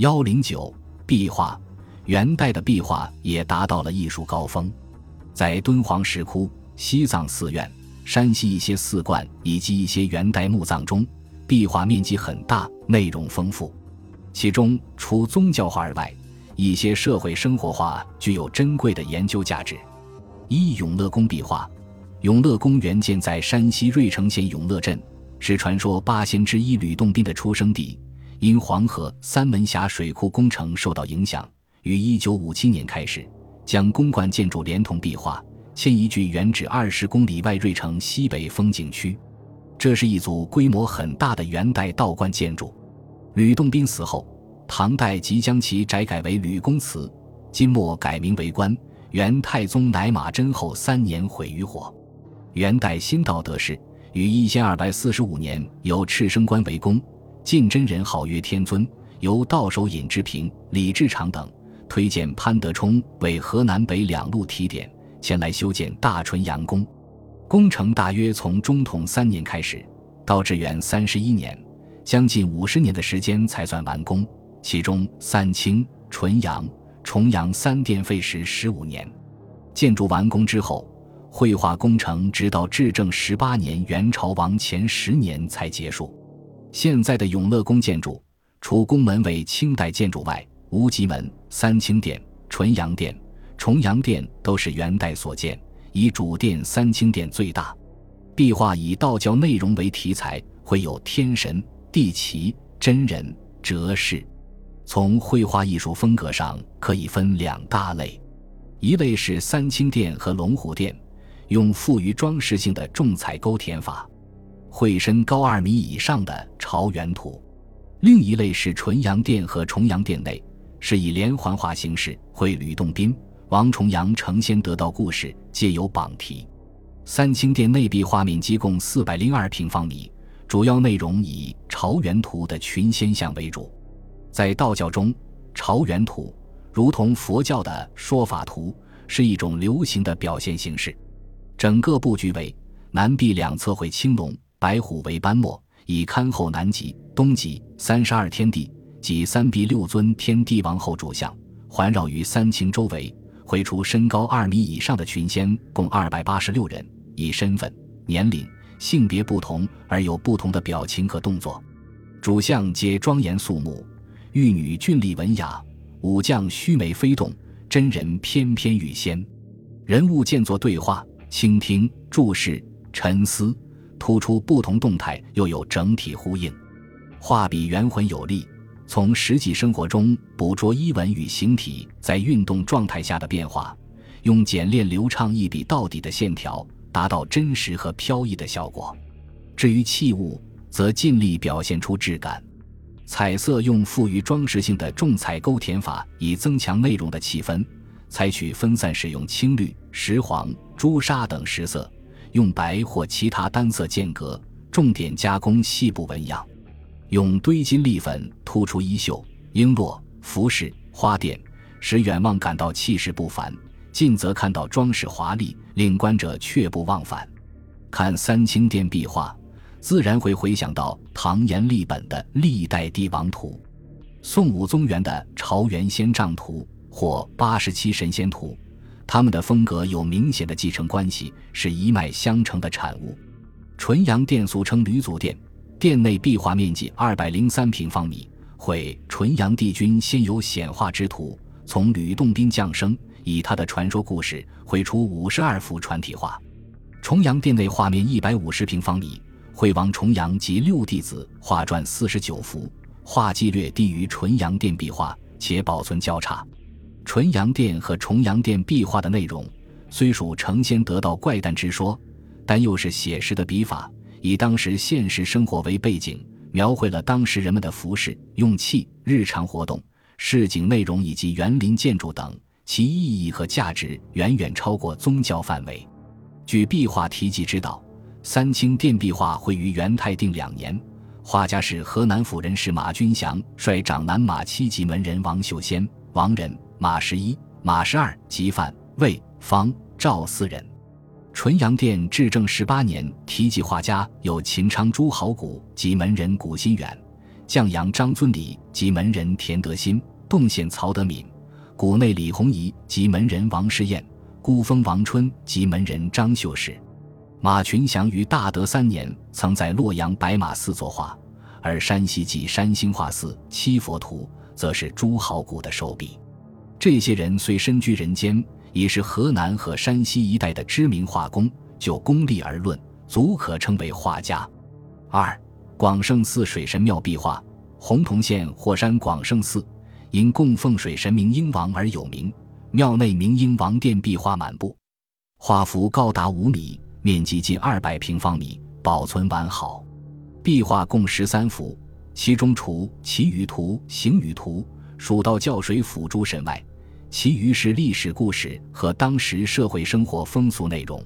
幺零九壁画，元代的壁画也达到了艺术高峰，在敦煌石窟、西藏寺院、山西一些寺观以及一些元代墓葬中，壁画面积很大，内容丰富。其中除宗教画外，一些社会生活画具有珍贵的研究价值。一永乐宫壁画，永乐宫原建在山西芮城县永乐镇，是传说八仙之一吕洞宾的出生地。因黄河三门峡水库工程受到影响，于1957年开始将公馆建筑连同壁画迁移至原址二十公里外芮城西北风景区。这是一组规模很大的元代道观建筑。吕洞宾死后，唐代即将其改改为吕公祠，金末改名为观。元太宗乃马真后三年毁于火。元代新道德是于1245年由赤生观为公。晋真人号曰天尊，由道守尹志平、李志长等推荐潘德充为河南北两路提点，前来修建大纯阳宫。工程大约从中统三年开始，到至元三十一年，将近五十年的时间才算完工。其中三清、纯阳、重阳三殿费时十五年。建筑完工之后，绘画工程直到至正十八年（元朝亡前十年）才结束。现在的永乐宫建筑，除宫门为清代建筑外，无极门、三清殿、纯阳殿、重阳殿都是元代所建，以主殿三清殿最大。壁画以道教内容为题材，会有天神、地奇、真人、哲士。从绘画艺术风格上，可以分两大类：一类是三清殿和龙虎殿，用富于装饰性的重彩勾填法。绘身高二米以上的朝元图，另一类是纯阳殿和重阳殿内，是以连环画形式绘吕洞宾、王重阳成仙得道故事，皆有榜题。三清殿内壁画面积共四百零二平方米，主要内容以朝元图的群仙像为主。在道教中，朝元图如同佛教的说法图，是一种流行的表现形式。整个布局为南壁两侧绘青龙。白虎为斑墨，以堪后南极、东极三十二天地及三壁六尊天帝王后主像环绕于三清周围，绘出身高二米以上的群仙共二百八十六人，以身份、年龄、性别不同而有不同的表情和动作。主像皆庄严肃穆，玉女俊丽文雅，武将须眉飞动，真人翩翩欲仙。人物见作对话、倾听、注视、沉思。突出不同动态，又有整体呼应，画笔圆浑有力，从实际生活中捕捉衣纹与形体在运动状态下的变化，用简练流畅、一笔到底的线条，达到真实和飘逸的效果。至于器物，则尽力表现出质感。彩色用富于装饰性的重彩勾填法，以增强内容的气氛。采取分散使用青绿、石黄、朱砂等石色。用白或其他单色间隔，重点加工细部纹样；用堆金立粉突出衣袖、璎珞、服饰、花钿，使远望感到气势不凡；近则看到装饰华丽，令观者却不忘返。看三清殿壁画，自然会回想到唐阎立本的《历代帝王图》，宋武宗元的《朝元仙丈图》或《八十七神仙图》。他们的风格有明显的继承关系，是一脉相承的产物。纯阳殿俗称吕祖殿，殿内壁画面积二百零三平方米，绘纯阳帝君先有显化之图，从吕洞宾降生，以他的传说故事绘出五十二幅传体画。重阳殿内画面一百五十平方米，绘王重阳及六弟子画传四十九幅，画技略低于纯阳殿壁画，且保存较差。纯阳殿和重阳殿壁画的内容虽属成仙得道怪诞之说，但又是写实的笔法，以当时现实生活为背景，描绘了当时人们的服饰、用器、日常活动、市井内容以及园林建筑等，其意义和价值远远超过宗教范围。据壁画题记知道，三清殿壁画绘于元泰定两年，画家是河南府人士马君祥，率长男马七级门人王秀仙、王仁。马十一、马十二及范、魏、方、赵四人。纯阳殿至正十八年，题记画家有秦昌诸好古及门人古心远，绛阳张尊礼及门人田德新，洞县曹德敏，谷内李弘仪及门人王师彦，孤峰王春及门人张秀士。马群祥于大德三年，曾在洛阳白马寺作画，而山西及山兴画寺七佛图，则是朱豪古的手笔。这些人虽身居人间，已是河南和山西一带的知名画工。就功力而论，足可称为画家。二，广胜寺水神庙壁画，洪洞县霍山广胜寺因供奉水神明英王而有名，庙内明英王殿壁画满布，画幅高达五米。面积近二百平方米，保存完好。壁画共十三幅，其中除《祈雨图》《行雨图》蜀道教水辅诸神外，其余是历史故事和当时社会生活风俗内容。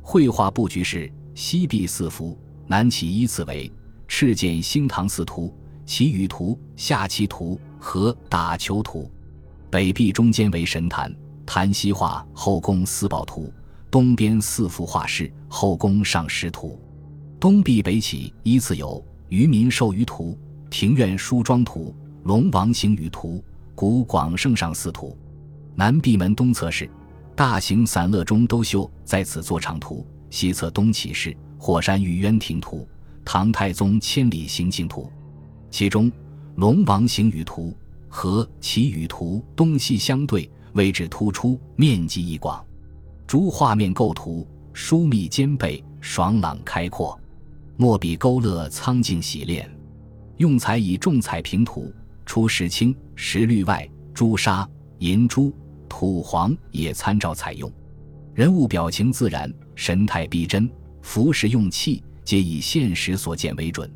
绘画布局是：西壁四幅，南起依次为《赤剑兴唐寺图》《祈雨图》《下棋图》和《打球图》；北壁中间为神坛，坛西画后宫四宝图。东边四幅画是后宫上师图，东壁北起依次有渔民授鱼图、庭院梳妆图、龙王行雨图、古广圣上寺图。南壁门东侧是大型散乐中都秀在此作场图，西侧东起是火山玉渊亭图、唐太宗千里行径图。其中龙王行雨图和祈雨图东西相对，位置突出，面积亦广。诸画面构图疏密兼备，爽朗开阔，墨笔勾勒苍劲洗练，用材以重彩平涂，除石青、石绿外，朱砂、银珠、土黄也参照采用。人物表情自然，神态逼真，服饰用器皆以现实所见为准。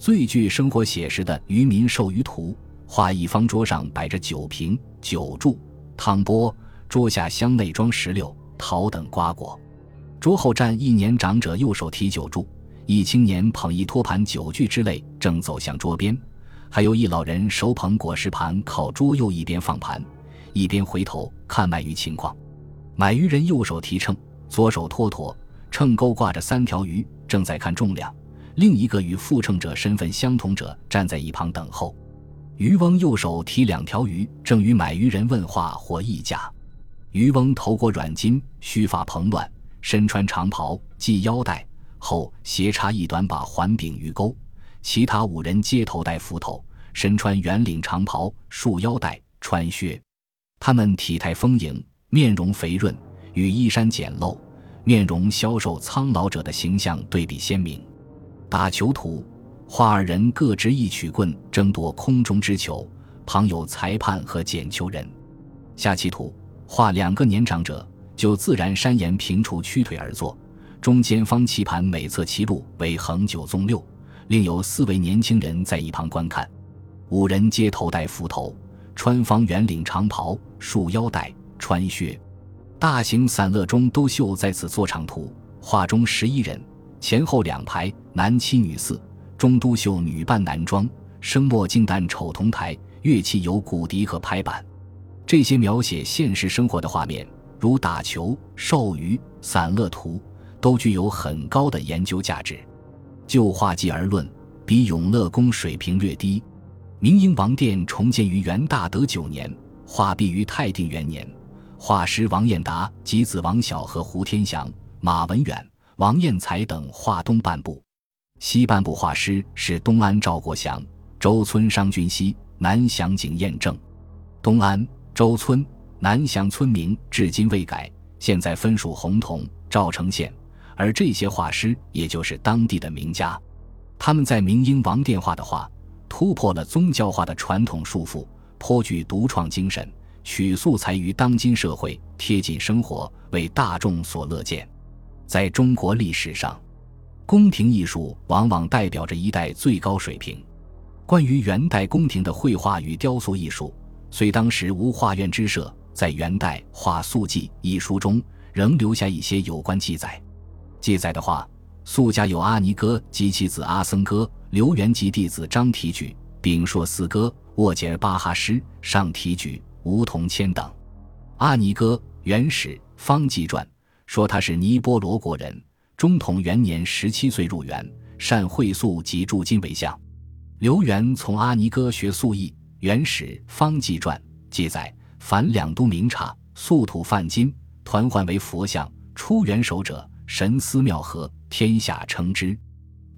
最具生活写实的渔民授鱼图，画一方桌上摆着酒瓶、酒柱、汤钵，桌下箱内装石榴。桃等瓜果，桌后站一年长者，右手提酒柱；一青年捧一托盘酒具之类，正走向桌边；还有一老人手捧果实盘，靠桌右一边放盘，一边回头看买鱼情况。买鱼人右手提秤，左手托砣，秤钩挂着三条鱼，正在看重量。另一个与负秤者身份相同者站在一旁等候。渔翁右手提两条鱼，正与买鱼人问话或议价。渔翁头裹软巾，须发蓬乱，身穿长袍，系腰带，后斜插一短把环柄鱼钩。其他五人皆头戴斧头，身穿圆领长袍，束腰带，穿靴。他们体态丰盈，面容肥润，与衣衫简陋、面容消瘦苍老者的形象对比鲜明。打球图画二人各执一曲棍，争夺空中之球，旁有裁判和捡球人。下棋图。画两个年长者就自然山岩平处屈腿而坐，中间方棋盘每侧棋路为横九纵六，另有四位年轻人在一旁观看。五人皆头戴斧头，穿方圆领长袍，束腰带，穿靴。大型散乐中都秀在此做场图。画中十一人，前后两排，男七女四，中都秀女扮男装，声墨镜旦丑同台，乐器有骨笛和拍板。这些描写现实生活的画面，如打球、授鱼、散乐图，都具有很高的研究价值。就画技而论，比永乐宫水平略低。明英王殿重建于元大德九年，画毕于泰定元年。画师王彦达及子王晓和胡天祥、马文远、王彦才等画东半部，西半部画师是东安赵国祥、周村商君熙、南祥景彦正、东安。周村南祥村民至今未改，现在分属洪洞、赵城县。而这些画师，也就是当地的名家，他们在明英王殿画的画，突破了宗教化的传统束缚，颇具独创精神，取素材于当今社会，贴近生活，为大众所乐见。在中国历史上，宫廷艺术往往代表着一代最高水平。关于元代宫廷的绘画与雕塑艺术。虽当时无画院之设，在元代《画素记》一书中仍留下一些有关记载。记载的话，素家有阿尼哥及其子阿僧哥、刘元及弟子张提举、丙硕四哥、沃杰尔巴哈师、上提举、吴同谦等。阿尼哥，元始方济传说他是尼波罗国人，中统元年十七岁入园，善会素及铸金为像。刘源从阿尼哥学素艺，《元始方济传》记载：凡两都名刹，素土泛金，团换为佛像，出元首者，神思妙合，天下称之。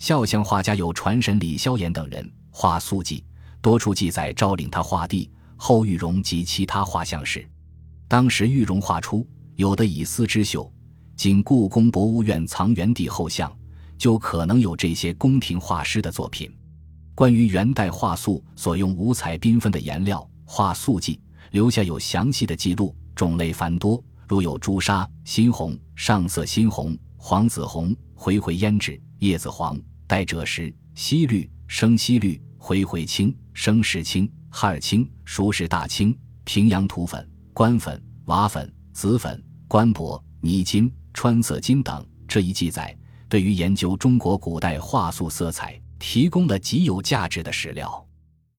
肖像画家有传神李萧衍等人，画素记，多处记载诏领他画地、后玉容及其他画像时。当时玉容画出，有的以丝织绣，仅故宫博物院藏元帝后像，就可能有这些宫廷画师的作品。关于元代画素所用五彩缤纷的颜料，画素记留下有详细的记录，种类繁多，如有朱砂、猩红、上色猩红、黄紫红、回回胭脂、叶子黄、带赭石、烯绿、生烯绿、回回青、生石青、哈尔青、熟石大青、平阳土粉。官粉、瓦粉、紫粉、官帛、泥金、穿色金等这一记载，对于研究中国古代画素色彩提供了极有价值的史料。